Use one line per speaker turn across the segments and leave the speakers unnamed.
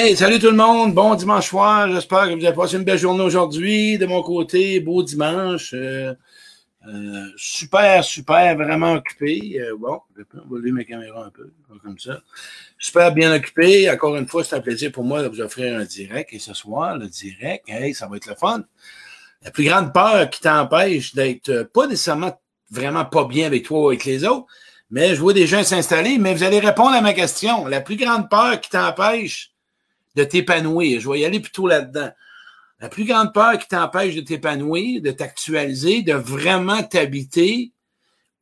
Hey, salut tout le monde, bon dimanche soir, j'espère que vous avez passé une belle journée aujourd'hui. De mon côté, beau dimanche. Euh, euh, super, super, vraiment occupé. Euh, bon, on va lever ma caméra un peu, comme ça. Super bien occupé. Encore une fois, c'est un plaisir pour moi de vous offrir un direct. Et ce soir, le direct, hey, ça va être le fun. La plus grande peur qui t'empêche d'être pas nécessairement vraiment pas bien avec toi ou avec les autres, mais je vois des gens s'installer, mais vous allez répondre à ma question. La plus grande peur qui t'empêche de t'épanouir. Je vais y aller plutôt là-dedans. La plus grande peur qui t'empêche de t'épanouir, de t'actualiser, de vraiment t'habiter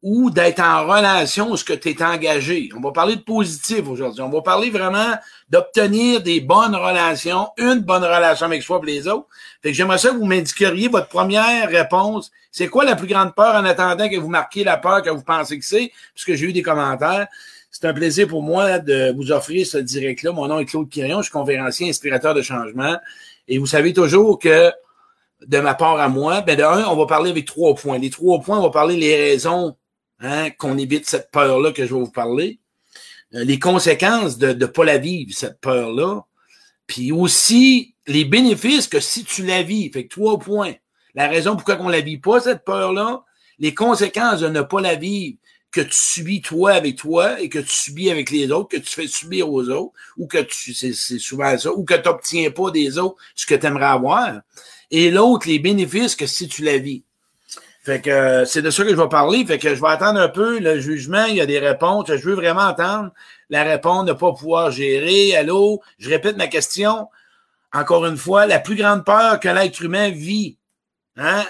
ou d'être en relation où ce que tu es engagé. On va parler de positif aujourd'hui. On va parler vraiment d'obtenir des bonnes relations, une bonne relation avec soi et les autres. Fait que j'aimerais ça que vous m'indiqueriez votre première réponse. C'est quoi la plus grande peur en attendant que vous marquiez la peur que vous pensez que c'est? Puisque j'ai eu des commentaires. C'est un plaisir pour moi de vous offrir ce direct-là. Mon nom est Claude Quirion, je suis conférencier, inspirateur de changement. Et vous savez toujours que de ma part à moi, ben de un, on va parler avec trois points. Les trois points, on va parler les raisons hein, qu'on évite cette peur-là que je vais vous parler. Euh, les conséquences de ne pas la vivre, cette peur-là. Puis aussi les bénéfices que si tu la vis. Fait que trois points. La raison pourquoi on la vit pas, cette peur-là, les conséquences de ne pas la vivre que tu subis toi avec toi et que tu subis avec les autres, que tu fais subir aux autres, ou que tu, c'est, souvent ça, ou que tu n'obtiens pas des autres ce que tu aimerais avoir. Et l'autre, les bénéfices que si tu la vis. Fait que euh, c'est de ça que je vais parler. Fait que je vais attendre un peu le jugement. Il y a des réponses. Je veux vraiment entendre la réponse, ne pas pouvoir gérer. Allô? Je répète ma question. Encore une fois, la plus grande peur que l'être humain vit. Hein?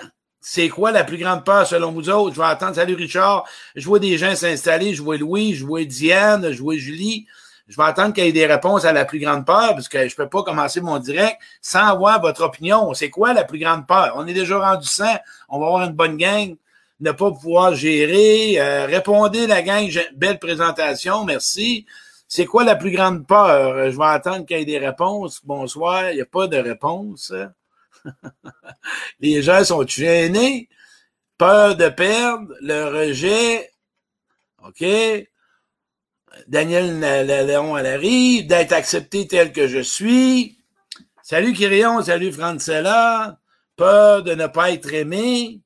C'est quoi la plus grande peur selon vous autres? Je vais attendre. Salut Richard. Je vois des gens s'installer. Je vois Louis, je vois Diane, je vois Julie. Je vais attendre qu'il y ait des réponses à la plus grande peur parce que je ne peux pas commencer mon direct sans avoir votre opinion. C'est quoi la plus grande peur? On est déjà rendu 100. On va avoir une bonne gang. Ne pas pouvoir gérer. Euh, répondez la gang. Belle présentation. Merci. C'est quoi la plus grande peur? Je vais attendre qu'il y ait des réponses. Bonsoir. Il n'y a pas de réponse. Les gens sont gênés, peur de perdre, le rejet. OK? Daniel Léon elle arrive, d'être accepté tel que je suis. Salut Kyrion, salut Francella. Peur de ne pas être aimé.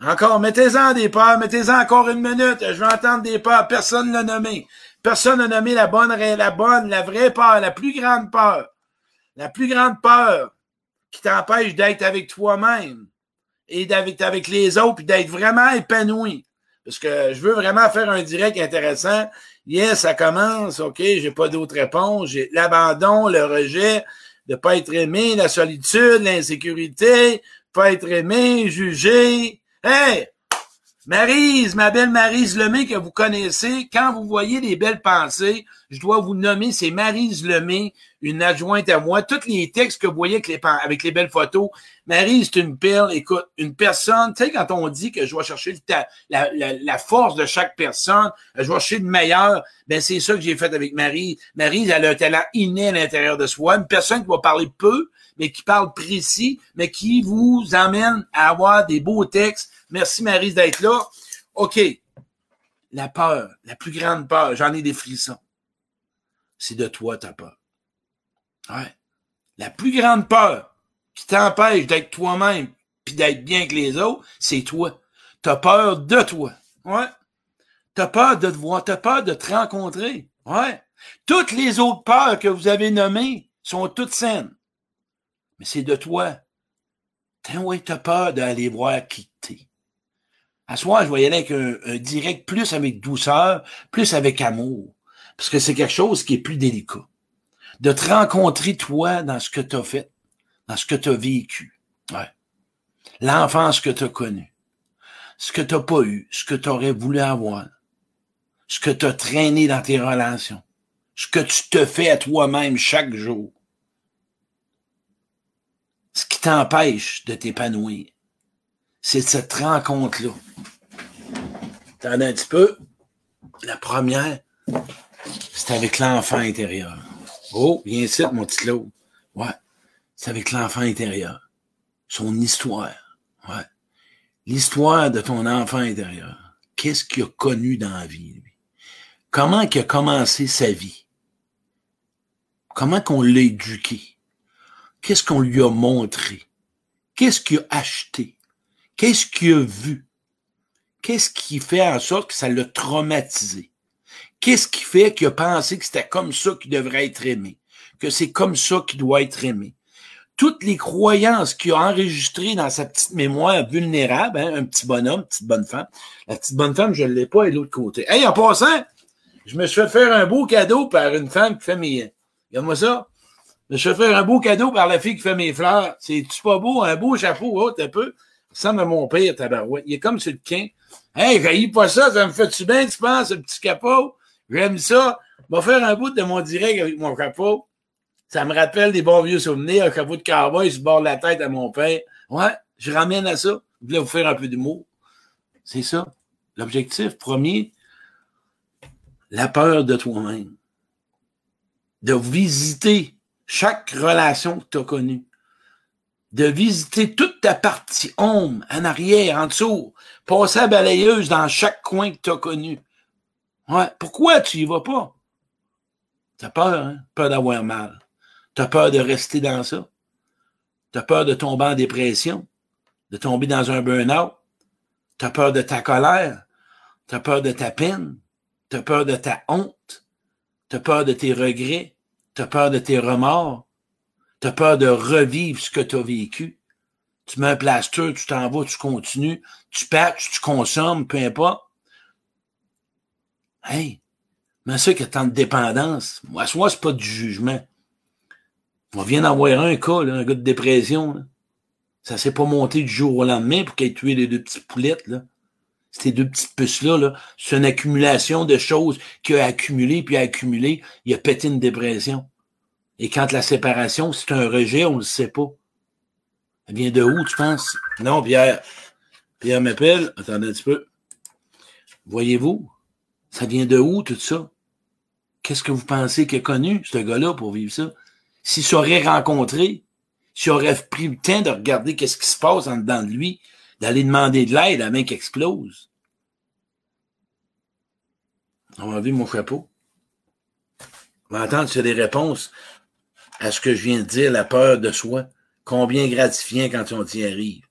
Encore, mettez-en des peurs, mettez-en encore une minute. Je vais entendre des peurs. Personne ne l'a nommé. Personne n'a nommé la bonne, la bonne, la vraie peur, la plus grande peur. La plus grande peur qui t'empêche d'être avec toi-même et d'être avec les autres, puis d'être vraiment épanoui. Parce que je veux vraiment faire un direct intéressant. Yes, ça commence, OK, j'ai pas d'autres réponses. J'ai l'abandon, le rejet, de pas être aimé, la solitude, l'insécurité, pas être aimé, jugé. Hey! Marise, ma belle Marise Lemay que vous connaissez, quand vous voyez des belles pensées, je dois vous nommer, c'est Marise Lemay, une adjointe à moi. Tous les textes que vous voyez avec les, belles photos, Marise, c'est une perle. Écoute, une personne, tu sais, quand on dit que je vais chercher la, force de chaque personne, je vais chercher le meilleur, ben c'est ça que j'ai fait avec Marie. Marise, elle a un talent inné à l'intérieur de soi, une personne qui va parler peu, mais qui parle précis, mais qui vous emmène à avoir des beaux textes. Merci Marie d'être là. OK. La peur, la plus grande peur, j'en ai des frissons. C'est de toi ta peur. Ouais. La plus grande peur qui t'empêche d'être toi-même puis d'être bien avec les autres, c'est toi. T'as peur de toi. Ouais. T'as peur de te voir, t'as peur de te rencontrer. Ouais. Toutes les autres peurs que vous avez nommées sont toutes saines mais c'est de toi. T'as ouais, t'as peur d'aller voir qui t'es. À soi, je vais y aller avec un, direct plus avec douceur, plus avec amour. Parce que c'est quelque chose qui est plus délicat. De te rencontrer, toi, dans ce que tu as fait, dans ce que tu as vécu. Ouais. L'enfance que tu as connue. Ce que tu n'as pas eu, ce que tu aurais voulu avoir. Ce que tu as traîné dans tes relations. Ce que tu te fais à toi-même chaque jour ce qui t'empêche de t'épanouir, c'est cette rencontre-là. T'en as un petit peu. La première, c'est avec l'enfant intérieur. Oh, viens ici, mon petit Claude. Ouais. C'est avec l'enfant intérieur. Son histoire. Ouais. L'histoire de ton enfant intérieur. Qu'est-ce qu'il a connu dans la vie, lui? Comment il a commencé sa vie? Comment qu'on l'a éduqué? Qu'est-ce qu'on lui a montré? Qu'est-ce qu'il a acheté? Qu'est-ce qu'il a vu? Qu'est-ce qui fait en sorte que ça l'a traumatisé? Qu'est-ce qui fait qu'il a pensé que c'était comme ça qu'il devrait être aimé? Que c'est comme ça qu'il doit être aimé? Toutes les croyances qu'il a enregistrées dans sa petite mémoire vulnérable, hein, un petit bonhomme, petite bonne femme. La petite bonne femme, je ne l'ai pas, et l'autre côté. Hey, en passant, je me suis fait faire un beau cadeau par une femme qui fait mes, Regarde-moi ça. Je vais faire un beau cadeau par la fille qui fait mes fleurs. C'est-tu pas beau? Un beau chapeau, oh, un peu? Ça ressemble à mon père, tabarouette. Il est comme sur le quin. Hey, raillis pas ça, ça me fait-tu bien, tu penses, ce petit capot? J'aime ça. Vais faire un bout de mon direct avec mon chapeau. Ça me rappelle des bons vieux souvenirs, un chapeau de cowboy se bord la tête à mon père. Ouais, je ramène à ça. Je voulais vous faire un peu d'humour. C'est ça. L'objectif premier, la peur de toi-même de visiter chaque relation que tu as connue, de visiter toute ta partie ombre, en arrière, en dessous, passer à balayeuse dans chaque coin que tu as connu. Ouais. Pourquoi tu y vas pas? T'as peur, hein? Peur d'avoir mal. T'as peur de rester dans ça. T'as peur de tomber en dépression, de tomber dans un burn-out. T'as peur de ta colère. T'as peur de ta peine. T'as peur de ta honte. T'as peur de tes regrets. Tu as peur de tes remords. Tu as peur de revivre ce que tu as vécu. Tu mets un plaster, tu t'en vas, tu continues, tu patches, tu consommes, peu importe. Hey, mais ça qui a tant de dépendance, moi, moi, c'est pas du jugement. On vient d'avoir un cas, là, un gars de dépression. Là. Ça s'est pas monté du jour au lendemain pour qu'il ait tué les deux petites poulettes. Là. Ces deux petites puces-là, -là, c'est une accumulation de choses qu'il a accumulé, puis a accumulé, il a pété une dépression. Et quand la séparation, c'est un rejet, on ne le sait pas. Elle vient de où, tu penses? Non, Pierre. Pierre m'appelle. Attendez un petit peu. Voyez-vous? Ça vient de où, tout ça? Qu'est-ce que vous pensez qu'il a connu, ce gars-là, pour vivre ça? S'il s'aurait rencontré, s'il aurait pris le temps de regarder qu'est-ce qui se passe en dedans de lui, d'aller demander de l'aide, la main qui explose. On va enlever mon chapeau. On va entendre sur des réponses à ce que je viens de dire, la peur de soi. Combien gratifiant quand on y arrive.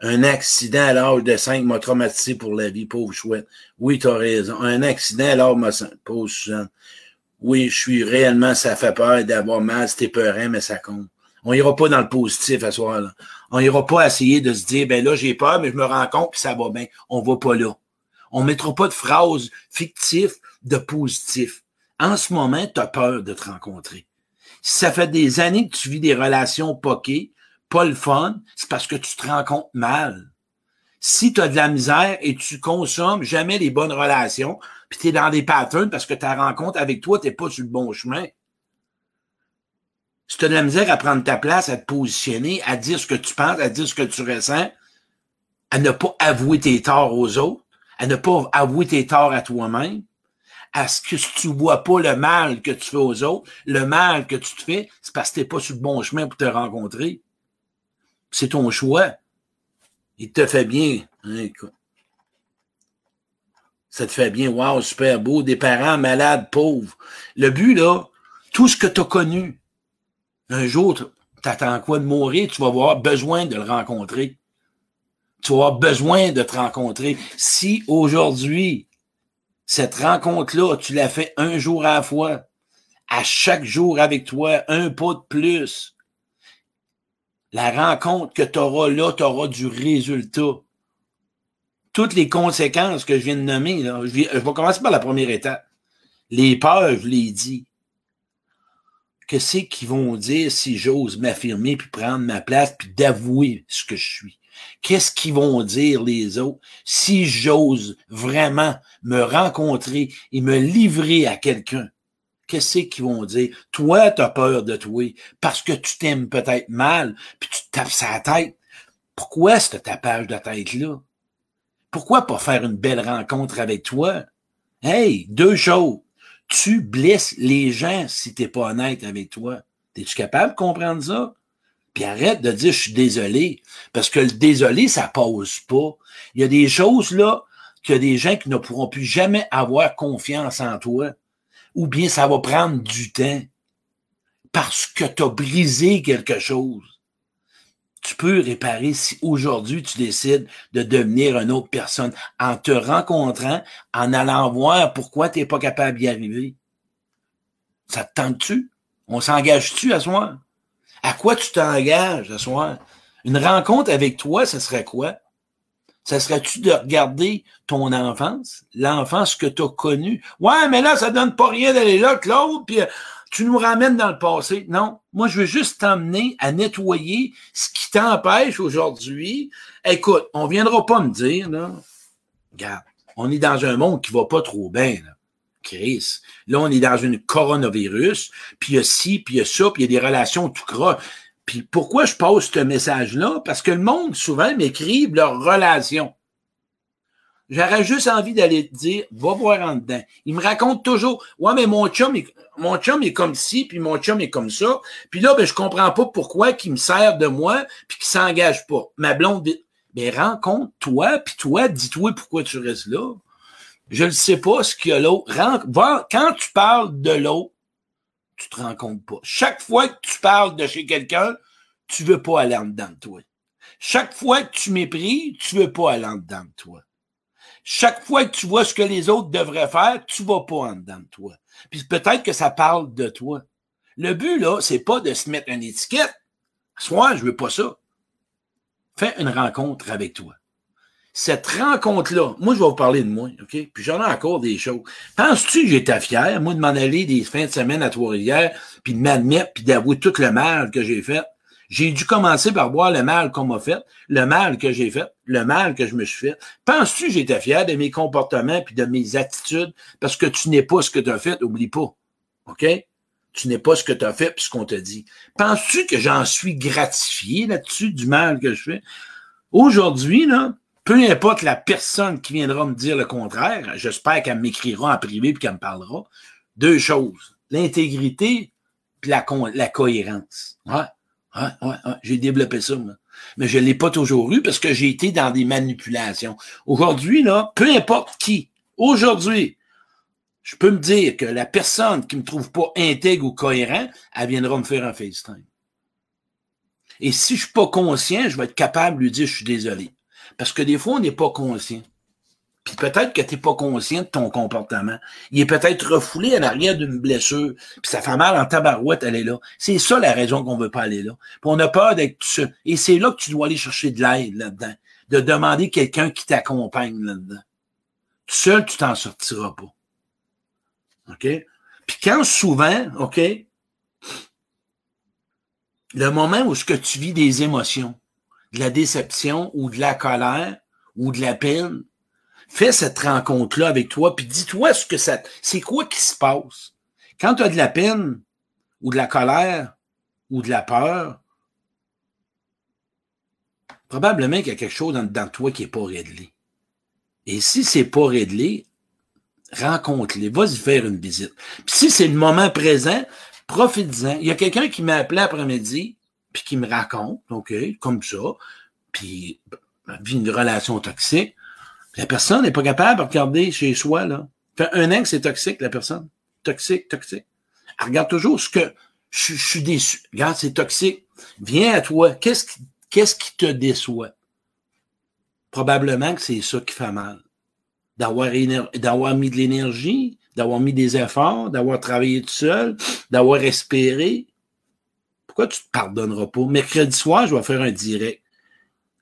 Un accident à l'âge de 5 m'a traumatisé pour la vie, pauvre chouette. Oui, tu as raison. Un accident à l'âge de pauvre Suzanne. Oui, je suis réellement, ça fait peur d'avoir mal, c'était peurant, mais ça compte. On ira pas dans le positif à ce soir-là. On ira pas essayer de se dire, ben là, j'ai peur, mais je me rends compte que ça va bien. On va pas là. On mettra pas de phrases fictives de positif. En ce moment, tu as peur de te rencontrer. Si ça fait des années que tu vis des relations poquées, pas le fun, c'est parce que tu te rends compte mal. Si tu as de la misère et tu consommes jamais les bonnes relations, puis tu es dans des patterns parce que ta rencontre avec toi, tu pas sur le bon chemin, si tu as de la misère à prendre ta place, à te positionner, à dire ce que tu penses, à dire ce que tu ressens, à ne pas avouer tes torts aux autres, à ne pas avouer tes torts à toi-même, à ce que si tu vois pas le mal que tu fais aux autres, le mal que tu te fais, c'est parce que tu n'es pas sur le bon chemin pour te rencontrer. C'est ton choix. Il te fait bien. Hein, ça te fait bien. Wow, super beau. Des parents malades, pauvres. Le but, là, tout ce que tu as connu, un jour, tu attends quoi de mourir? Tu vas avoir besoin de le rencontrer. Tu vas avoir besoin de te rencontrer. Si aujourd'hui, cette rencontre-là, tu l'as fait un jour à la fois, à chaque jour avec toi, un pas de plus, la rencontre que tu auras là, tu auras du résultat. Toutes les conséquences que je viens de nommer, là, je, vais, je vais commencer par la première étape. Les peurs, je l'ai dit que c'est qu'ils vont dire si j'ose m'affirmer puis prendre ma place puis d'avouer ce que je suis? Qu'est-ce qu'ils vont dire les autres? Si j'ose vraiment me rencontrer et me livrer à quelqu'un? Qu'est-ce qu'ils vont dire? Toi, tu as peur de toi parce que tu t'aimes peut-être mal puis tu te tapes sa tête. Pourquoi ce tapage de tête-là? Pourquoi pas faire une belle rencontre avec toi? Hey, deux choses tu blesses les gens si t'es pas honnête avec toi. Es-tu capable de comprendre ça? Puis arrête de dire je suis désolé. Parce que le désolé, ça pose pas. Il y a des choses là qu'il y a des gens qui ne pourront plus jamais avoir confiance en toi. Ou bien ça va prendre du temps. parce que tu as brisé quelque chose, tu peux réparer si aujourd'hui tu décides de devenir une autre personne en te rencontrant, en allant voir pourquoi tu n'es pas capable d'y arriver. Ça te tente-tu? On s'engage-tu à soi? À quoi tu t'engages à soi? Une rencontre avec toi, ce serait quoi? Ça serait-tu de regarder ton enfance, l'enfance que tu as connue? Ouais, mais là, ça donne pas rien d'aller là, Claude, puis euh, tu nous ramènes dans le passé. Non, moi, je veux juste t'emmener à nettoyer ce qui t'empêche aujourd'hui. Écoute, on viendra pas me dire, là, regarde, on est dans un monde qui va pas trop bien. Chris. Là, on est dans une coronavirus, puis il y a ci, puis il y a ça, puis il y a des relations tout gras. Puis pourquoi je pose ce message-là? Parce que le monde, souvent, m'écrivent leurs relations. J'aurais juste envie d'aller te dire, va voir en dedans. Il me raconte toujours, ouais, mais mon chum, est, mon chum est comme ci, puis mon chum est comme ça. Puis là, ben, je comprends pas pourquoi qu'il me sert de moi, puis qu'il s'engage pas. Ma blonde, ben, rencontre-toi, puis toi, dis-toi pourquoi tu restes là. Je ne sais pas ce qu'il y a l'autre. Quand tu parles de l'autre, tu te rends compte pas. Chaque fois que tu parles de chez quelqu'un, tu veux pas aller en dedans de toi. Chaque fois que tu méprises, tu veux pas aller en dedans de toi. Chaque fois que tu vois ce que les autres devraient faire, tu vas pas en dedans de toi. Puis peut-être que ça parle de toi. Le but, là, c'est pas de se mettre une étiquette. Soit, je veux pas ça. Fais une rencontre avec toi cette rencontre-là, moi, je vais vous parler de moi, OK? Puis j'en ai encore des choses. Penses-tu que j'étais fier, moi, de m'en aller des fins de semaine à Trois-Rivières, puis de m'admettre, puis d'avouer tout le mal que j'ai fait? J'ai dû commencer par voir le mal qu'on m'a fait, le mal que j'ai fait, le mal que je me suis fait. Penses-tu que j'étais fier de mes comportements puis de mes attitudes? Parce que tu n'es pas ce que tu as fait, oublie pas. OK? Tu n'es pas ce que tu as fait puis ce qu'on t'a dit. Penses-tu que j'en suis gratifié là-dessus du mal que je fais? Aujourd'hui, là, peu importe la personne qui viendra me dire le contraire, j'espère qu'elle m'écrira en privé puis qu'elle me parlera. Deux choses. L'intégrité puis la, cohérence. Ouais, ouais, ouais, j'ai développé ça. Mais je l'ai pas toujours eu parce que j'ai été dans des manipulations. Aujourd'hui, là, peu importe qui, aujourd'hui, je peux me dire que la personne qui me trouve pas intègre ou cohérent, elle viendra me faire un FaceTime. Et si je suis pas conscient, je vais être capable de lui dire je suis désolé. Parce que des fois, on n'est pas conscient. Puis peut-être que tu n'es pas conscient de ton comportement. Il est peut-être refoulé en arrière d'une blessure, puis ça fait mal en tabarouette, elle est là. C'est ça la raison qu'on veut pas aller là. Puis on a peur d'être seul. Et c'est là que tu dois aller chercher de l'aide là-dedans. De demander quelqu'un qui t'accompagne là-dedans. Tout seul, tu t'en sortiras pas. OK? Puis quand souvent, OK, le moment où ce que tu vis des émotions, de la déception ou de la colère ou de la peine, fais cette rencontre-là avec toi, puis dis-toi ce que ça, c'est quoi qui se passe. Quand tu as de la peine ou de la colère ou de la peur, probablement qu'il y a quelque chose dans, toi qui n'est pas réglé. Et si c'est pas réglé, rencontre-les, vas-y faire une visite. Puis si c'est le moment présent, profite-en. Il y a quelqu'un qui m'a appelé après-midi, puis qui me raconte, OK, comme ça, puis vit une relation toxique, la personne n'est pas capable de regarder chez soi, là. Fait un an que c'est toxique, la personne. Toxique, toxique. Elle regarde toujours ce que je, suis déçu. Regarde, c'est toxique. Viens à toi. Qu'est-ce qui, qu'est-ce qui te déçoit? Probablement que c'est ça qui fait mal. D'avoir, d'avoir mis de l'énergie, d'avoir mis des efforts, d'avoir travaillé tout seul, d'avoir espéré, pourquoi tu te pardonneras pas? Mercredi soir, je vais faire un direct.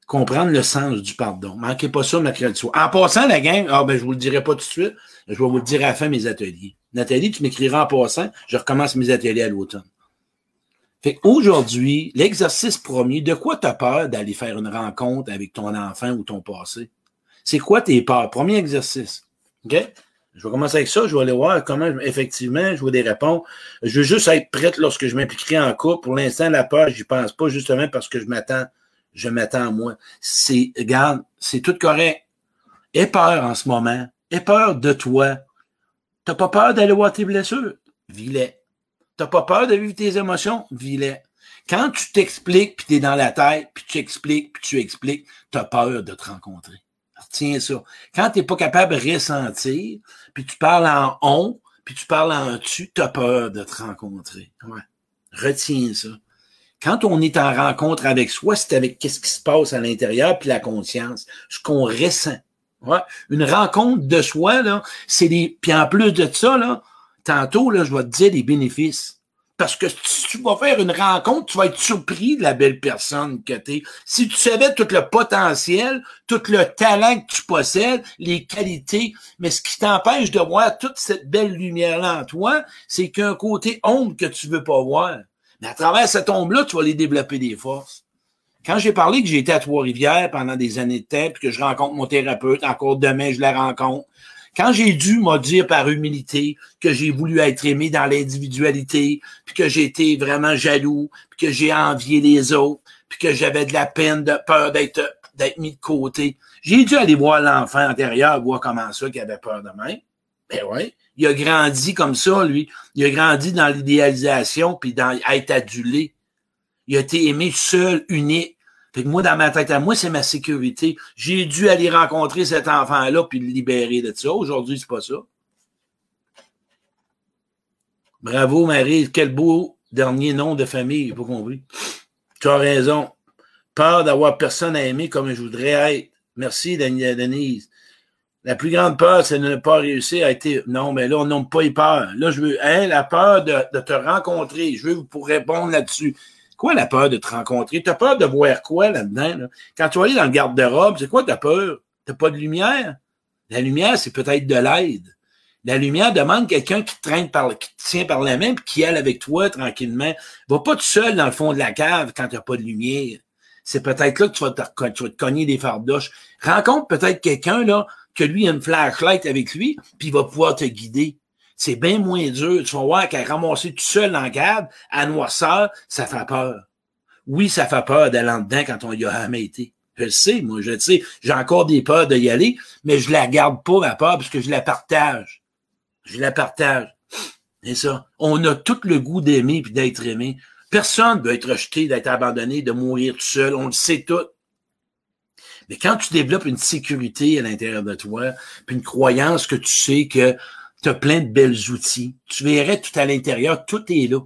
Comprendre le sens du pardon. Manquez pas ça mercredi soir. En passant, la gang, ah ben, je vous le dirai pas tout de suite. Je vais vous le dire à la fin mes ateliers. Nathalie, tu m'écriras en passant. Je recommence mes ateliers à l'automne. Fait aujourd'hui, l'exercice premier, de quoi tu as peur d'aller faire une rencontre avec ton enfant ou ton passé? C'est quoi tes peurs? Premier exercice. OK? Je vais commencer avec ça. Je vais aller voir comment, effectivement, je vais des réponses. Je veux juste être prête lorsque je m'impliquerai en couple. Pour l'instant, la peur, j'y pense pas, justement parce que je m'attends, je m'attends à moi. C'est, regarde, c'est tout correct. Aie peur en ce moment. Aie peur de toi. T'as pas peur d'aller voir tes blessures? Vis-les. T'as pas peur de vivre tes émotions? Vis-les. Quand tu t'expliques, puis tu es dans la tête, puis tu expliques, puis tu expliques, tu as peur de te rencontrer. Tiens ça. Quand tu n'es pas capable de ressentir, puis tu parles en on, puis tu parles en tu, tu as peur de te rencontrer. Ouais. Retiens ça. Quand on est en rencontre avec soi, c'est avec qu'est-ce qui se passe à l'intérieur, puis la conscience, ce qu'on ressent. Une rencontre de soi, là, c'est des. Puis en plus de ça, là, tantôt, là, je vais te dire les bénéfices. Parce que si tu vas faire une rencontre, tu vas être surpris de la belle personne que tu es. Si tu savais tout le potentiel, tout le talent que tu possèdes, les qualités, mais ce qui t'empêche de voir toute cette belle lumière-là en toi, c'est qu'un côté ombre que tu veux pas voir. Mais à travers cette ombre-là, tu vas les développer des forces. Quand j'ai parlé que j'ai été à Trois-Rivières pendant des années de temps, puis que je rencontre mon thérapeute, encore demain, je la rencontre. Quand j'ai dû me dire par humilité que j'ai voulu être aimé dans l'individualité, puis que été vraiment jaloux, puis que j'ai envié les autres, puis que j'avais de la peine, de peur d'être d'être mis de côté, j'ai dû aller voir l'enfant intérieur, voir comment ça, qu'il avait peur de moi. Ben ouais. Il a grandi comme ça, lui. Il a grandi dans l'idéalisation, puis dans être adulé. Il a été aimé seul, unique. Fait que moi, dans ma tête à moi, c'est ma sécurité. J'ai dû aller rencontrer cet enfant-là puis le libérer de ça. Aujourd'hui, c'est pas ça. Bravo, Marie. Quel beau dernier nom de famille. Pas compris. Tu as raison. Peur d'avoir personne à aimer comme je voudrais être. Merci, Denise. La plus grande peur, c'est de ne pas réussir à être. Non, mais là, on n'a pas eu peur. Là, je veux. Hein, la peur de, de te rencontrer. Je veux vous pour répondre là-dessus. Quoi la peur de te rencontrer? T'as peur de voir quoi là-dedans? Quand tu vas aller dans le garde-robe, c'est quoi ta peur? T'as pas de lumière? La lumière, c'est peut-être de l'aide. La lumière demande quelqu'un qui te traîne par, qui te tient par la main puis qui aille avec toi tranquillement. Va pas tout seul dans le fond de la cave quand t'as pas de lumière. C'est peut-être là que tu vas, te, tu vas te cogner des fardoches. Rencontre peut-être quelqu'un, là, que lui a une flashlight avec lui, puis il va pouvoir te guider. C'est bien moins dur. Tu vas voir qu'à ramasser tout seul en garde, à noirceur, ça fait peur. Oui, ça fait peur d'aller en dedans quand on y a jamais été. Je le sais, moi, je le sais. J'ai encore des peurs d'y aller, mais je la garde pas, ma peur, parce que je la partage. Je la partage. C'est ça. On a tout le goût d'aimer puis d'être aimé. Personne ne veut être rejeté, d'être abandonné, de mourir tout seul. On le sait tout. Mais quand tu développes une sécurité à l'intérieur de toi, puis une croyance que tu sais que tu plein de belles outils, tu verrais tout à l'intérieur, tout est là.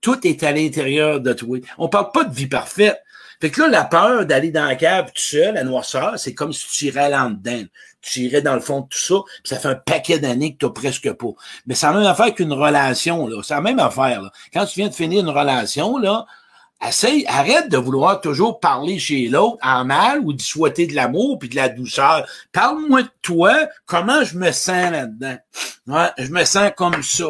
Tout est à l'intérieur de toi. On parle pas de vie parfaite. Fait que là, la peur d'aller dans la cave tout seul, la noirceur, c'est comme si tu irais là dedans. Tu irais dans le fond de tout ça, puis ça fait un paquet d'années que tu presque pas. Mais ça n'a même affaire qu'une relation, là. C'est la même affaire. Quand tu viens de finir une relation, là, essaye, arrête de vouloir toujours parler chez l'autre en mal ou de souhaiter de l'amour puis de la douceur. Parle-moi de toi, comment je me sens là-dedans? Ouais, je me sens comme ça.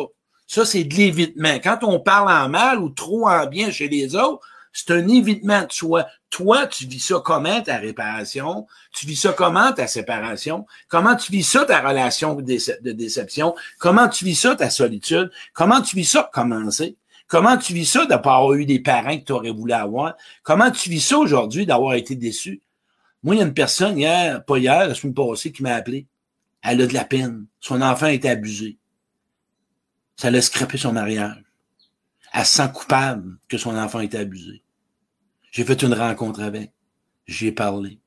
Ça, c'est de l'évitement. Quand on parle en mal ou trop en bien chez les autres, c'est un évitement de soi. Toi, tu vis ça comment ta réparation? Tu vis ça comment ta séparation? Comment tu vis ça ta relation de déception? Comment tu vis ça ta solitude? Comment tu vis ça commencer? Comment tu vis ça de pas avoir eu des parents que tu aurais voulu avoir? Comment tu vis ça aujourd'hui d'avoir été déçu? Moi, il y a une personne hier, pas hier, la semaine passée, qui m'a appelé. Elle a de la peine. Son enfant a été abusé. Ça l'a scrapé son mariage. Elle se sent coupable que son enfant ait été abusé. J'ai fait une rencontre avec. J'y ai parlé.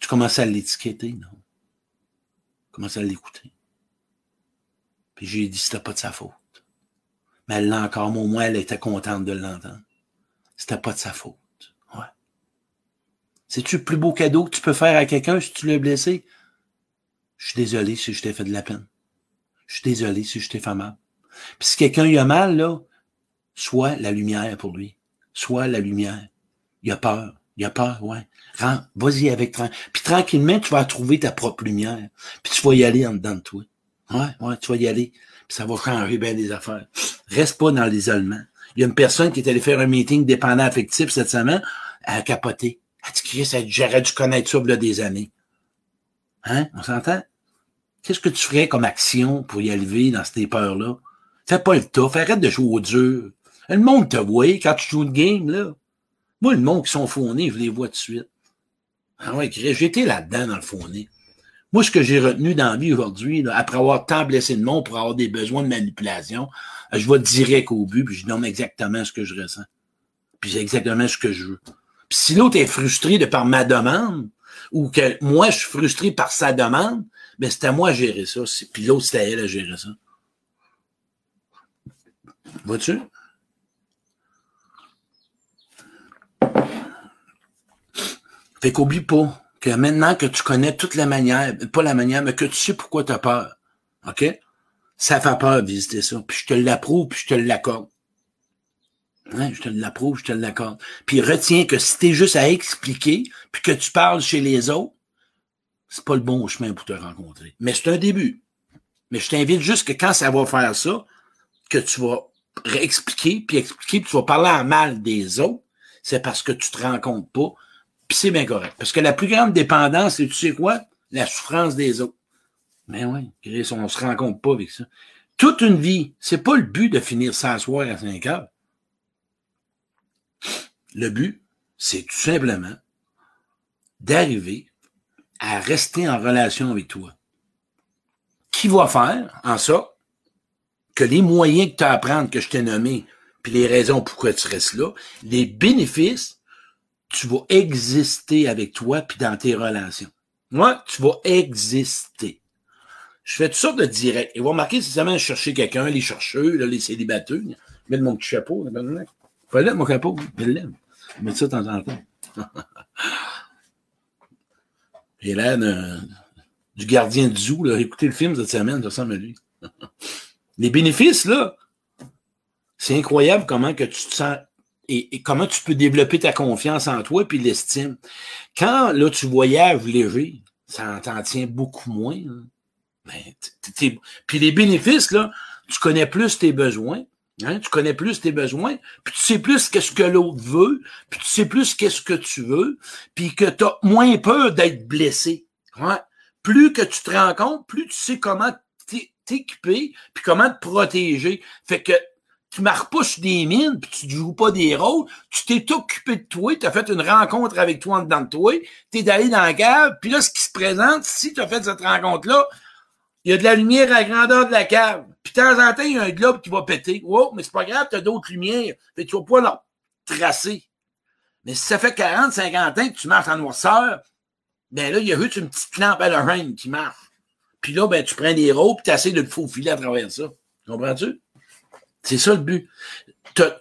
Tu commences à l'étiqueter, non? commences à l'écouter. Puis j'ai dit, c'était pas de sa faute. Mais elle l'a encore, mais au moins, elle était contente de l'entendre. C'était pas de sa faute. Ouais. C'est-tu le plus beau cadeau que tu peux faire à quelqu'un si tu l'as blessé? Je suis désolé si je t'ai fait de la peine. Je suis désolé si je t'ai fait mal. Puis si quelqu'un y a mal, là, soit la lumière pour lui. Soit la lumière. Il a peur. Il a peur, ouais. Vas-y avec Puis tranquillement, tu vas trouver ta propre lumière. Puis tu vas y aller en dedans de toi. Ouais, ouais, tu vas y aller ça va changer bien des affaires. Reste pas dans l'isolement. Il y a une personne qui est allée faire un meeting dépendant affectif cette semaine, elle a capoté. Elle dit, Chris, j'aurais dû connaître ça a des années. Hein? On s'entend? Qu'est-ce que tu ferais comme action pour y arriver dans ces peurs-là? Fais pas le tough, arrête de jouer au dur. Le monde te voit quand tu joues une game, là. Moi, le monde qui sont fournés, je les vois tout de suite. Ah ouais, j'étais là-dedans dans le fourné. Moi, ce que j'ai retenu dans la vie aujourd'hui, après avoir tant blessé de monde pour avoir des besoins de manipulation, je vais direct au but, puis je donne exactement ce que je ressens. Puis c'est exactement ce que je veux. Puis si l'autre est frustré de par ma demande, ou que moi, je suis frustré par sa demande, mais c'est à moi de gérer ça. Puis l'autre, c'est à elle à gérer ça. Vois-tu? Fait qu'oublie pas, que maintenant que tu connais toute la manière, pas la manière, mais que tu sais pourquoi tu as peur, OK? Ça fait peur visiter ça. Puis je te l'approuve, puis je te l'accorde. Hein, je te l'approuve, je te l'accorde. Puis retiens que si t'es juste à expliquer, puis que tu parles chez les autres, c'est pas le bon chemin pour te rencontrer. Mais c'est un début. Mais je t'invite juste que quand ça va faire ça, que tu vas réexpliquer, puis expliquer, puis tu vas parler en mal des autres, c'est parce que tu te compte pas, puis c'est bien correct. Parce que la plus grande dépendance, c'est, tu sais quoi? La souffrance des autres. Mais oui, on se rend compte pas avec ça. Toute une vie, c'est pas le but de finir s'asseoir à 5 heures. Le but, c'est tout simplement d'arriver à rester en relation avec toi. Qui va faire en ça que les moyens que tu as à prendre, que je t'ai nommés, puis les raisons pourquoi tu restes là, les bénéfices, tu vas exister avec toi puis dans tes relations. Moi, tu vas exister. Je fais toutes sortes de directs. Et vous remarquez, si jamais je chercher quelqu'un, les chercheurs, les célibataires, mettre mon petit chapeau. Pas là, mon chapeau. Je l'aime. Mets ça de temps en temps. J'ai l'air du gardien du zoo. Là. Écoutez le film cette semaine, ça ressemble à lui. Les bénéfices, là, c'est incroyable comment que tu te sens et, comment tu peux développer ta confiance en toi puis l'estime. Quand là, tu voyages léger, ça t'en tient beaucoup moins. Hein. Ben, puis les bénéfices, là, tu connais plus tes besoins, Hein, tu connais plus tes besoins, puis tu sais plus qu'est-ce que l'autre veut, puis tu sais plus qu'est-ce que tu veux, puis que tu as moins peur d'être blessé. Hein? Plus que tu te rends compte, plus tu sais comment t'équiper, puis comment te protéger. Fait que tu pas sur des mines, puis tu joues pas des rôles, tu t'es occupé de toi, tu as fait une rencontre avec toi en dedans de toi, tu es allé dans la cave, puis là, ce qui se présente, si tu as fait cette rencontre-là, il y a de la lumière à la grandeur de la cave. Puis de temps en temps, il y a un globe qui va péter. Oh, mais c'est pas grave, tu as d'autres lumières. Fait tu vas pas leur tracer. Mais si ça fait 40, 50 ans que tu marches en noirceur, ben là, il y a juste une petite lampe à la qui marche. Puis là, ben, tu prends des roues puis tu de te faufiler à travers ça. Comprends-tu? C'est ça le but.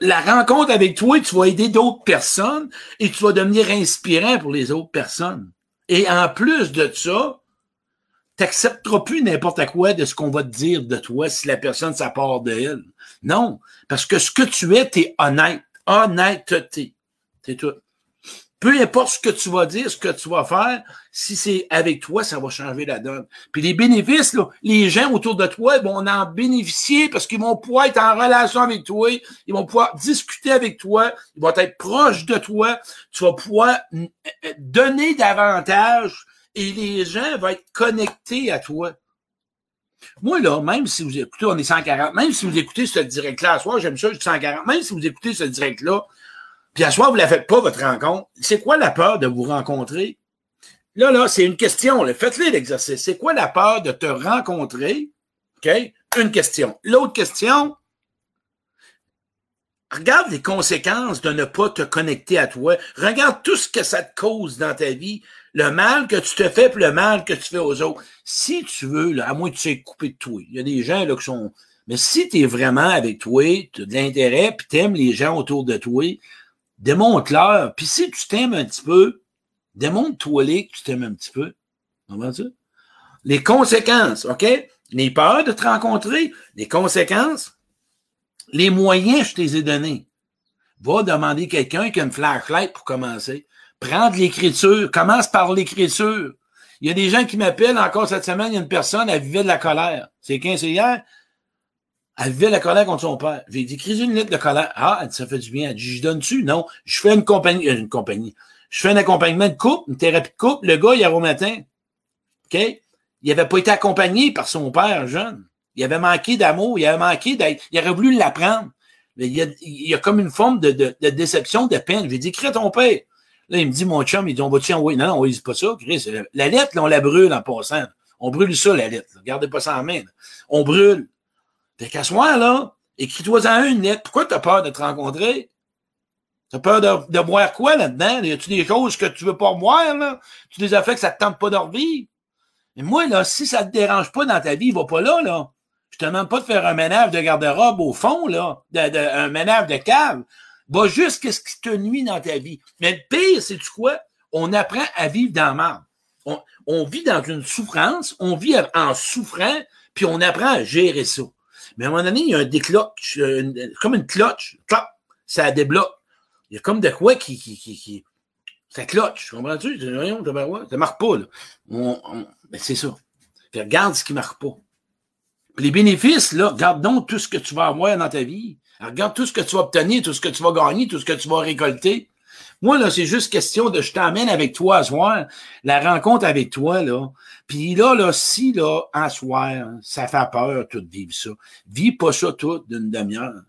La rencontre avec toi, tu vas aider d'autres personnes et tu vas devenir inspirant pour les autres personnes. Et en plus de ça, t'accepteras plus n'importe quoi de ce qu'on va te dire de toi si la personne s'apporte de elle. Non, parce que ce que tu es, t'es honnête. Honnêteté. C'est tout. Peu importe ce que tu vas dire, ce que tu vas faire, si c'est avec toi, ça va changer la donne. Puis les bénéfices, là, les gens autour de toi vont en bénéficier parce qu'ils vont pouvoir être en relation avec toi, ils vont pouvoir discuter avec toi, ils vont être proches de toi, tu vas pouvoir donner davantage et les gens vont être connectés à toi. Moi, là, même si vous écoutez, on est 140, même si vous écoutez ce direct-là, soir, j'aime ça, je suis 140, même si vous écoutez ce direct-là, puis à soir, vous ne la faites pas, votre rencontre, c'est quoi la peur de vous rencontrer? Là, là, c'est une question, faites-le l'exercice. C'est quoi la peur de te rencontrer? OK? Une question. L'autre question, regarde les conséquences de ne pas te connecter à toi. Regarde tout ce que ça te cause dans ta vie le mal que tu te fais puis le mal que tu fais aux autres. Si tu veux, à moins que tu sois coupé de toi, il y a des gens là, qui sont... Mais si tu es vraiment avec toi, tu as de l'intérêt, puis tu aimes les gens autour de toi, démontre-leur. Puis si tu t'aimes un petit peu, démontre-toi-les que tu t'aimes un petit peu. ça? Les conséquences, OK? Les peurs de te rencontrer, les conséquences, les moyens, je te les ai donnés. Va demander quelqu'un qui a une flashlight pour commencer. Prends l'écriture. Commence par l'écriture. Il y a des gens qui m'appellent encore cette semaine. Il y a une personne, elle vivait de la colère. C'est 15 hier. Elle vivait la colère contre son père. J'ai dit, écris une lettre de colère. Ah, elle dit, ça fait du bien. Elle dit, je donne-tu? Non. Je fais une compagnie, euh, une compagnie. Je fais un accompagnement de couple, une thérapie de couple. Le gars, hier au matin, OK? Il n'avait pas été accompagné par son père jeune. Il avait manqué d'amour. Il avait manqué d'être, il aurait voulu l'apprendre. Il y, a, il y a comme une forme de, de, de déception, de peine. J'ai dit, à ton père. Là, il me dit, mon chum, il dit, on va-tu envoyer? Non, non, il dit pas ça, Chris. La lettre, là, on la brûle en passant. On brûle ça, la lettre. Gardez pas ça en main. On brûle. Fait qu'à ce moment-là, écris-toi-en une lettre. Pourquoi tu as peur de te rencontrer? T'as peur de, de boire quoi là-dedans? Y a-tu des choses que tu veux pas boire, là? Tu des affaires que ça te tente pas de Mais moi, là, si ça te dérange pas dans ta vie, va pas là, là. Je te demande pas de faire un ménage de garde-robe au fond, là. Un ménage de cave. Va juste qu'est-ce qui te nuit dans ta vie. Mais le pire, c'est tu quoi? on apprend à vivre dans mal. On, on vit dans une souffrance, on vit en souffrant, puis on apprend à gérer ça. Mais à un moment donné, il y a un décloche, comme une cloche, ça débloque. Il y a comme de quoi qui, qui, qui, qui ça cloche, comprends-tu? Ça marque pas, là. On, ben c'est ça. regarde ce qui marque pas. les bénéfices, là, regarde donc tout ce que tu vas avoir dans ta vie. regarde tout ce que tu vas obtenir, tout ce que tu vas gagner, tout ce que tu vas récolter. Moi, là, c'est juste question de je t'emmène avec toi à soir, la rencontre avec toi, là. Puis là, là, si, là, à soir, ça fait peur, tout vivre ça. Vis pas ça tout d'une demi-heure.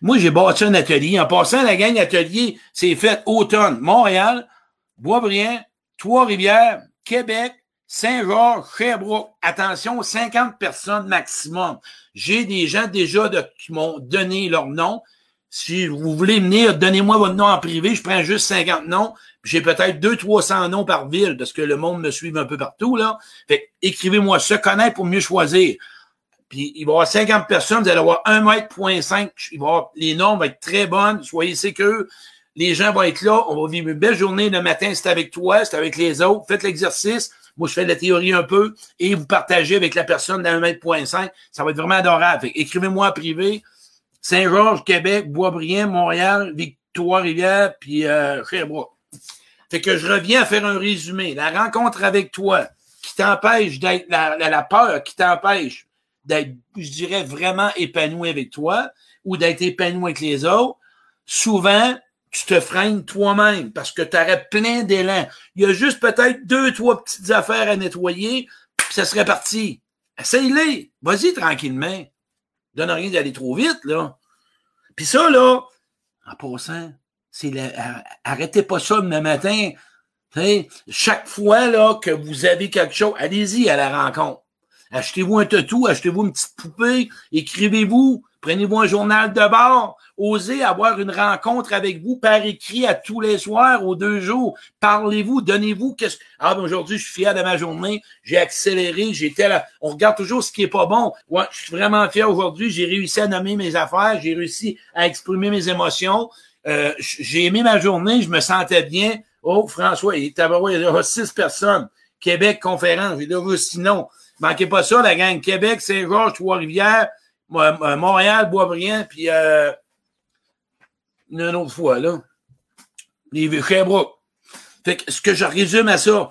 Moi, j'ai bâti un atelier. En passant, la gang atelier, c'est fait automne. Montréal, Boisbriand, Trois-Rivières, Québec, Saint-Georges, Sherbrooke. Attention, 50 personnes maximum. J'ai des gens déjà qui m'ont donné leur nom. Si vous voulez venir, donnez-moi votre nom en privé. Je prends juste 50 noms. J'ai peut-être 200-300 noms par ville parce que le monde me suit un peu partout. là. Fait écrivez-moi se connaître pour mieux choisir. Puis il va y avoir 50 personnes, vous allez avoir 1 mètre, point 5. Il va avoir, les normes vont être très bonnes. Soyez sécures. Les gens vont être là. On va vivre une belle journée. Le matin, c'est avec toi, c'est avec les autres. Faites l'exercice. Moi, je fais de la théorie un peu et vous partagez avec la personne d'un mètre point 5. Ça va être vraiment adorable. Écrivez-moi en privé. Saint-Georges, Québec, Boisbriand, Montréal, Victoire-Rivière, puis euh, Sherbrooke. Fait que je reviens à faire un résumé. La rencontre avec toi qui t'empêche d'être la, la, peur qui t'empêche d'être, je dirais, vraiment épanoui avec toi ou d'être épanoui avec les autres, souvent, tu te freines toi-même parce que tu aurais plein d'élan. Il y a juste peut-être deux, trois petites affaires à nettoyer, puis ça serait parti. Essaye-les. Vas-y tranquillement. Donne rien d'aller trop vite, là. Puis ça, là, en passant, c'est arrêtez pas ça le matin. chaque fois là, que vous avez quelque chose, allez-y à la rencontre. Achetez-vous un tatou, achetez-vous une petite poupée, écrivez-vous, prenez-vous un journal de bord, osez avoir une rencontre avec vous par écrit à tous les soirs, aux deux jours. Parlez-vous, donnez-vous qu'est-ce Ah, ben aujourd'hui, je suis fier de ma journée, j'ai accéléré, j'étais là. On regarde toujours ce qui est pas bon. Ouais, je suis vraiment fier aujourd'hui, j'ai réussi à nommer mes affaires, j'ai réussi à exprimer mes émotions. Euh, j'ai aimé ma journée, je me sentais bien. Oh, François, il, y a six personnes. Québec, conférence. J'ai dit, sinon, Manquez pas ça, la gang. Québec, Saint-Georges, Trois-Rivières, euh, Montréal, Boisbriand, puis euh, une autre fois, là. Les Sherbrooke. Fait que ce que je résume à ça,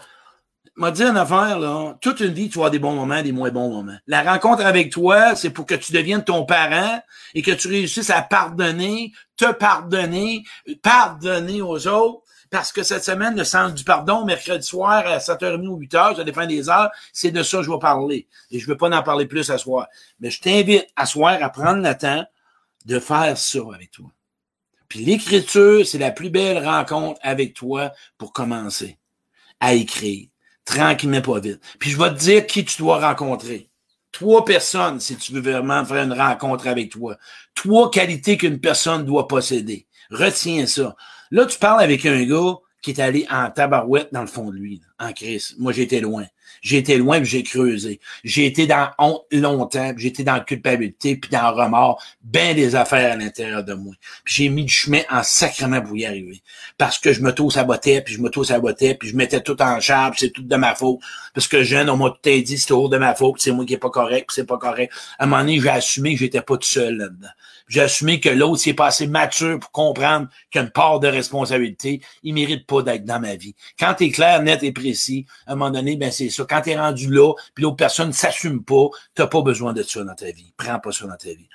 m'a dit une affaire, là, toute une vie, tu vas avoir des bons moments, des moins bons moments. La rencontre avec toi, c'est pour que tu deviennes ton parent et que tu réussisses à pardonner, te pardonner, pardonner aux autres parce que cette semaine, le sens du pardon, mercredi soir à 7h30 ou 8h, ça dépend des heures, c'est de ça que je vais parler. Et je ne veux pas en parler plus à soir. Mais je t'invite à soir à prendre le temps de faire ça avec toi. Puis l'écriture, c'est la plus belle rencontre avec toi pour commencer à écrire. Tranquillement, pas vite. Puis je vais te dire qui tu dois rencontrer. Trois personnes, si tu veux vraiment faire une rencontre avec toi. Trois qualités qu'une personne doit posséder. Retiens ça. Là, tu parles avec un gars qui est allé en tabarouette dans le fond de lui, en crise. Moi, j'étais loin. J'ai été loin, puis j'ai creusé. J'ai été dans honte longtemps, j'ai été dans culpabilité, puis dans remords, bien des affaires à l'intérieur de moi. J'ai mis du chemin en sacrement pour y arriver. Parce que je me sabotais puis je me sabotais puis je mettais tout en charge, c'est tout de ma faute. Parce que jeune, on m'a tout dit, c'est tout de ma faute, c'est moi qui est pas correct, c'est pas correct. À un moment donné, j'ai assumé que j'étais pas tout seul là-dedans. J'ai assumé que l'autre s'est pas assez mature pour comprendre qu'une part de responsabilité, il mérite pas d'être dans ma vie. Quand tu es clair, net et précis, à un moment donné, ben c'est ça. Quand tu es rendu là, puis l'autre personne ne s'assume pas, tu pas besoin de ça dans ta vie. Prends pas ça dans ta vie.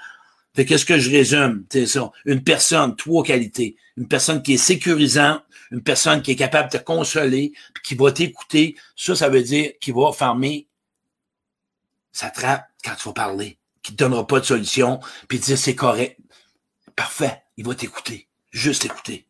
Fait qu'est-ce que je résume? C'est ça. Une personne, trois qualités. Une personne qui est sécurisante, une personne qui est capable de te consoler, puis qui va t'écouter. Ça, ça veut dire qu'il va fermer sa trappe quand tu vas parler qui te donnera pas de solution, puis dire c'est correct. Parfait, il va t'écouter. Juste écouter.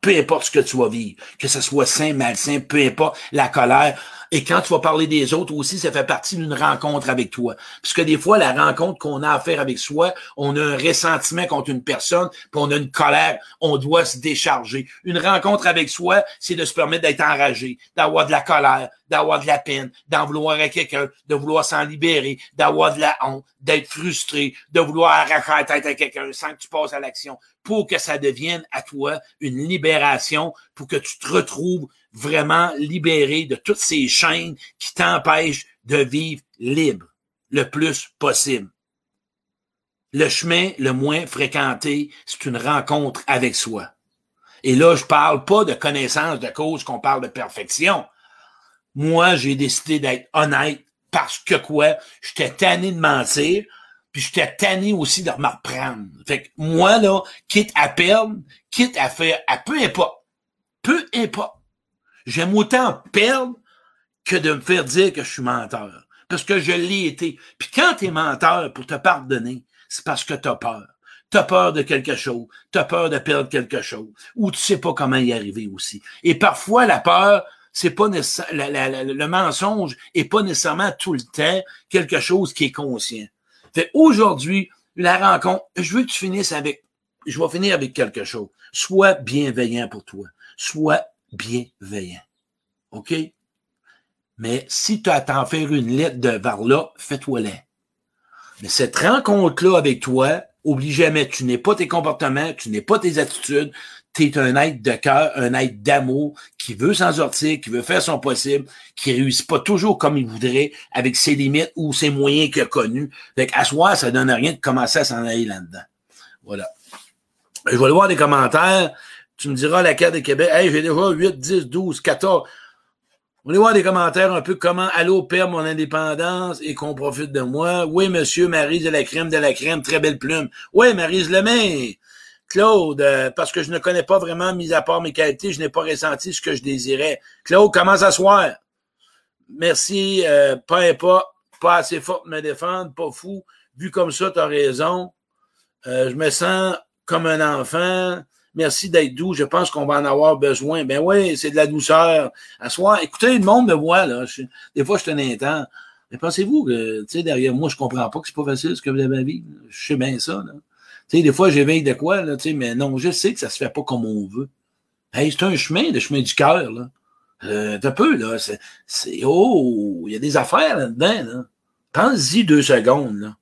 Peu importe ce que tu vas vivre, que ce soit sain, malsain, peu importe la colère. Et quand tu vas parler des autres aussi, ça fait partie d'une rencontre avec toi. Puisque des fois, la rencontre qu'on a à faire avec soi, on a un ressentiment contre une personne, puis on a une colère, on doit se décharger. Une rencontre avec soi, c'est de se permettre d'être enragé, d'avoir de la colère, d'avoir de la peine, d'en vouloir à quelqu'un, de vouloir s'en libérer, d'avoir de la honte, d'être frustré, de vouloir arracher la tête à quelqu'un sans que tu passes à l'action, pour que ça devienne à toi une libération, pour que tu te retrouves vraiment libéré de toutes ces chaînes qui t'empêchent de vivre libre le plus possible. Le chemin le moins fréquenté, c'est une rencontre avec soi. Et là, je parle pas de connaissance de cause qu'on parle de perfection. Moi, j'ai décidé d'être honnête parce que quoi? J'étais tanné de mentir, puis j'étais tanné aussi de me reprendre. Fait que moi, là, quitte à perdre, quitte à faire, à peu importe, peu importe, j'aime autant perdre que de me faire dire que je suis menteur. Parce que je l'ai été. Puis quand tu es menteur pour te pardonner, c'est parce que tu as peur. Tu as peur de quelque chose. Tu as peur de perdre quelque chose. Ou tu sais pas comment y arriver aussi. Et parfois, la peur, c'est pas le mensonge est pas nécessairement tout le temps quelque chose qui est conscient. Fait aujourd'hui, la rencontre, je veux que tu finisses avec, je vais finir avec quelque chose. Sois bienveillant pour toi. Sois bienveillant. OK? Mais si tu as à faire une lettre de vers là, fais-toi-la. Mais cette rencontre-là avec toi, oublie jamais, tu n'es pas tes comportements, tu n'es pas tes attitudes, tu es un être de cœur, un être d'amour qui veut s'en sortir, qui veut faire son possible, qui réussit pas toujours comme il voudrait, avec ses limites ou ses moyens qu'il a connus. Fait qu'à soi, ça donne rien de commencer à s'en aller là-dedans. Voilà. Je vais aller voir des commentaires. Tu me diras la carte de Québec. Hey, j'ai déjà 8, 10, 12, 14. On va voir des commentaires un peu comment Allô perd mon indépendance et qu'on profite de moi. Oui, monsieur, Marise de la crème de la crème, très belle plume. Oui, Marise Lemay. Claude, euh, parce que je ne connais pas vraiment, mis à part mes qualités, je n'ai pas ressenti ce que je désirais. Claude, comment s'asseoir? Merci, euh, pas pas, pas assez fort pour me défendre, pas fou. Vu comme ça, tu as raison. Euh, je me sens comme un enfant. Merci d'être doux. Je pense qu'on va en avoir besoin. Ben oui, c'est de la douceur. À soi, écoutez, le monde me voit, là. des fois, je tenais temps. Mais pensez-vous que, tu sais, derrière moi, je comprends pas que c'est pas facile ce que vous avez à vivre. Je sais bien ça, là. Tu sais, des fois, j'éveille de quoi, là, tu sais, mais non, je sais que ça se fait pas comme on veut. Hey, c'est un chemin, le chemin du cœur, là. Euh, un peu, là. C'est, oh, il y a des affaires là-dedans, là. Pense-y deux secondes, là.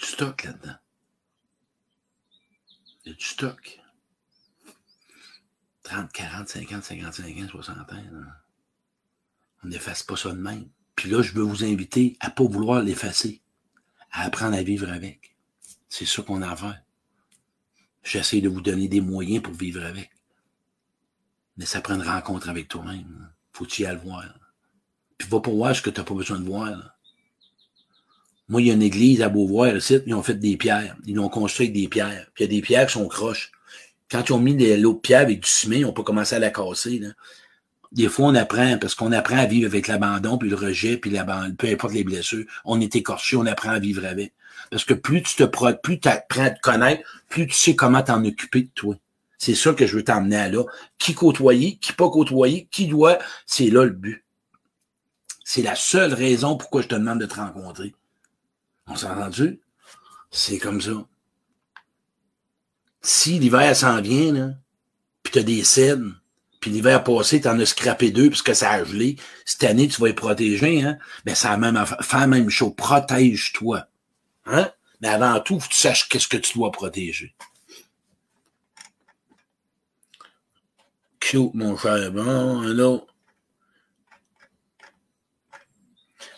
Du stock là-dedans. Il y a du stock. 30, 40, 50, 55 ans, 60 ans. On n'efface pas ça de même. Puis là, je veux vous inviter à ne pas vouloir l'effacer, à apprendre à vivre avec. C'est ça qu'on a à. J'essaie de vous donner des moyens pour vivre avec. Mais ça prend une rencontre avec toi-même. Faut tu y aller voir? Puis va pour voir ce que tu n'as pas besoin de voir. Moi, il y a une église à Beauvoir, ici, ils ont fait des pierres. Ils l'ont construit avec des pierres. Puis il y a des pierres qui sont croches. Quand ils ont mis des lots de pierres avec du ciment, ils n'ont pas commencé à la casser. Là. Des fois, on apprend, parce qu'on apprend à vivre avec l'abandon, puis le rejet, puis l'abandon, peu importe les blessures. On est écorché, on apprend à vivre avec. Parce que plus tu te plus tu apprends à te connaître, plus tu sais comment t'en occuper de toi. C'est ça que je veux t'emmener à là. Qui côtoyer, qui pas côtoyer, qui doit, c'est là le but. C'est la seule raison pourquoi je te demande de te rencontrer. On s'est entendu? C'est comme ça. Si l'hiver s'en vient, là, puis t'as des scènes, puis l'hiver passé, t'en as scrappé deux parce que ça a gelé, cette année, tu vas être protégé, hein? Ben, ça a même faire même chose. Protège-toi. Hein? Mais avant tout, faut que tu saches qu'est-ce que tu dois protéger. Cute, mon cher. Bon, là.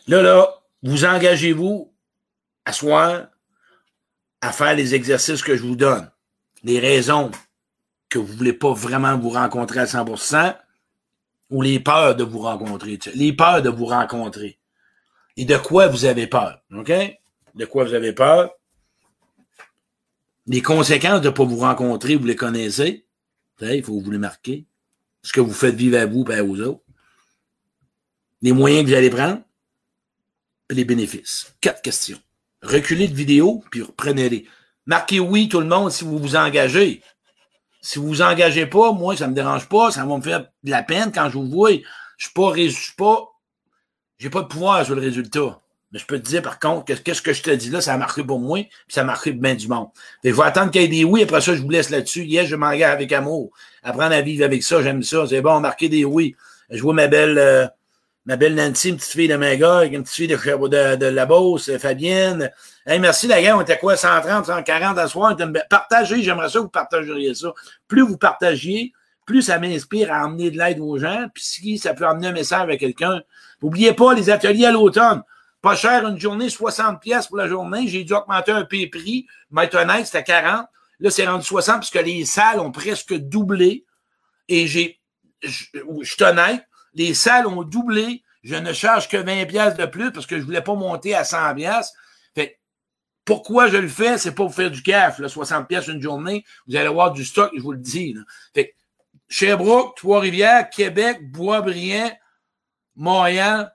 Là, là, vous engagez-vous asseoir à faire les exercices que je vous donne. Les raisons que vous voulez pas vraiment vous rencontrer à 100% ou les peurs de vous rencontrer. Les peurs de vous rencontrer. Et de quoi vous avez peur. OK? De quoi vous avez peur? Les conséquences de ne pas vous rencontrer, vous les connaissez. Il faut vous les marquer. Ce que vous faites vivre à vous et aux autres. Les moyens que vous allez prendre. Et les bénéfices. Quatre questions. Reculez de vidéo, puis reprenez-les. Marquez oui, tout le monde, si vous vous engagez. Si vous vous engagez pas, moi, ça me dérange pas, ça va me faire de la peine quand je vous vois. Je suis pas, je suis pas, j'ai pas de pouvoir sur le résultat. Mais je peux te dire, par contre, qu'est-ce que je te dis là, ça a marqué pour moi, puis ça a marqué bien du monde. Fait je vais attendre qu'il y ait des oui, après ça, je vous laisse là-dessus. Yes, je m'engage avec amour. Apprendre à vivre avec ça, j'aime ça. C'est bon, marquer des oui. Je vois ma belle, euh, ma belle Nancy, une petite fille de avec une petite fille de, la Beauce, Fabienne. Hey, merci la gang, on était quoi, 130, 140 à soir? Partagez, j'aimerais ça que vous partageriez ça. Plus vous partagiez, plus ça m'inspire à emmener de l'aide aux gens. Puis si ça peut amener un message à quelqu'un, n'oubliez pas les ateliers à l'automne. Pas cher une journée, 60 pièces pour la journée. J'ai dû augmenter un peu prix. Mais honnête, c'était 40. Là, c'est rendu 60 puisque les salles ont presque doublé. Et j'ai, je, suis honnête, les salles ont doublé. Je ne charge que 20 pièces de plus parce que je voulais pas monter à 100 pièces. Fait pourquoi je le fais? C'est pas pour faire du caf, là, 60 pièces une journée. Vous allez avoir du stock, je vous le dis. Là. Fait Sherbrooke, Trois-Rivières, Québec, Boisbriand, Montréal,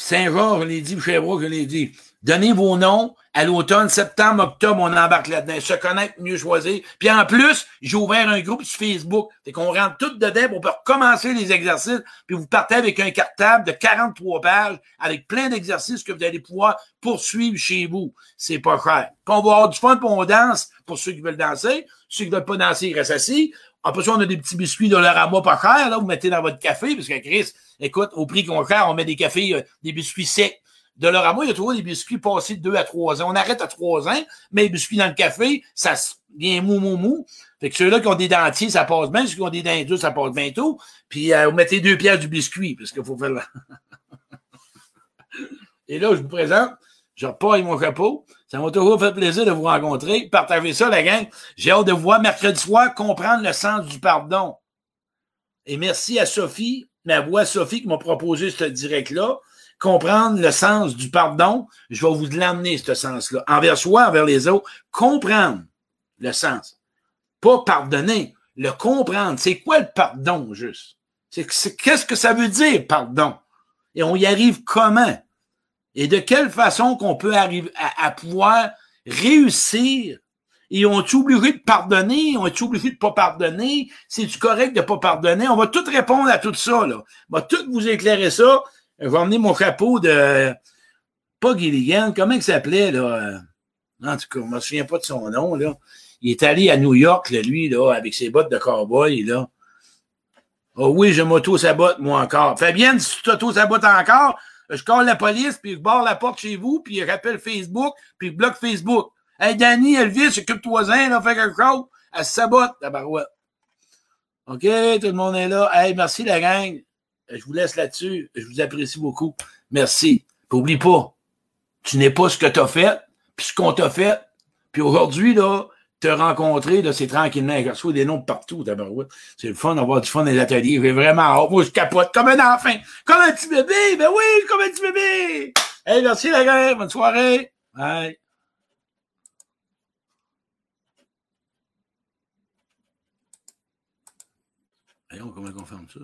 Saint-Georges, je l'ai dit, Sherbrooke, je l'ai dit. Donnez vos noms à l'automne, septembre, octobre, on embarque là-dedans. Se connaître, mieux choisir. Puis en plus, j'ai ouvert un groupe sur Facebook. Fait qu'on rentre tout dedans pour pouvoir commencer les exercices. Puis vous partez avec un cartable de 43 pages avec plein d'exercices que vous allez pouvoir poursuivre chez vous. C'est pas cher. Puis on va avoir du fun, pour on danse pour ceux qui veulent danser. Ceux qui veulent pas danser, ils restent assis. Après ça, on a des petits biscuits de leur amas pas cher, là, vous mettez dans votre café, parce que Chris, écoute, au prix qu'on cher, on met des cafés, euh, des biscuits secs. De leur amas, il y a toujours des biscuits passés de 2 à 3 ans. On arrête à 3 ans, mais les biscuits dans le café, ça vient mou, mou, mou. Fait que ceux-là qui ont des dentiers, ça passe bien. Ceux qui ont des dents ça passe bientôt. Puis euh, vous mettez deux pièces du biscuit, parce qu'il faut faire. Et là, je vous présente, je repars mon chapeau. Ça m'a toujours fait plaisir de vous rencontrer. Partagez ça, la gang. J'ai hâte de voir mercredi soir comprendre le sens du pardon. Et merci à Sophie, ma voix Sophie, qui m'a proposé ce direct-là. Comprendre le sens du pardon. Je vais vous l'amener, ce sens-là. Envers soi, envers les autres. Comprendre le sens. Pas pardonner. Le comprendre. C'est quoi le pardon, juste? Qu'est-ce que ça veut dire, pardon? Et on y arrive comment? Et de quelle façon qu'on peut arriver à, pouvoir réussir? Et on est obligé de pardonner, on est obligé de pas pardonner, c'est-tu correct de pas pardonner? On va tout répondre à tout ça, là. On va tout vous éclairer ça. Je vais emmener mon chapeau de, pas Gilligan, comment il s'appelait, là? En tout cas, je me souviens pas de son nom, là. Il est allé à New York, lui, là, avec ses bottes de cowboy, là. Oh oui, je m'auto-sabote, moi encore. Fabienne, si tu t'auto-sabotes encore, je colle la police, puis je barre la porte chez vous, puis je rappelle Facebook, puis je bloque Facebook. Hey, Danny, Elvis, occupe-toi-en, là, fais quelque chose. Elle se sabote, la barouette. OK, tout le monde est là. Hey, merci, la gang. Je vous laisse là-dessus. Je vous apprécie beaucoup. Merci. Puis oublie pas, tu n'es pas ce que tu as fait, puis ce qu'on t'a fait. Puis aujourd'hui, là, te rencontrer, là, c'est tranquillement. Je reçois des noms partout, C'est le fun d'avoir du fun dans les ateliers. J'ai vraiment hâte. Moi, je capote comme un enfant. Comme un petit bébé. Ben oui, comme un petit bébé. Hey, merci, la gueule. Bonne soirée. Bye. Voyons comment on ferme ça.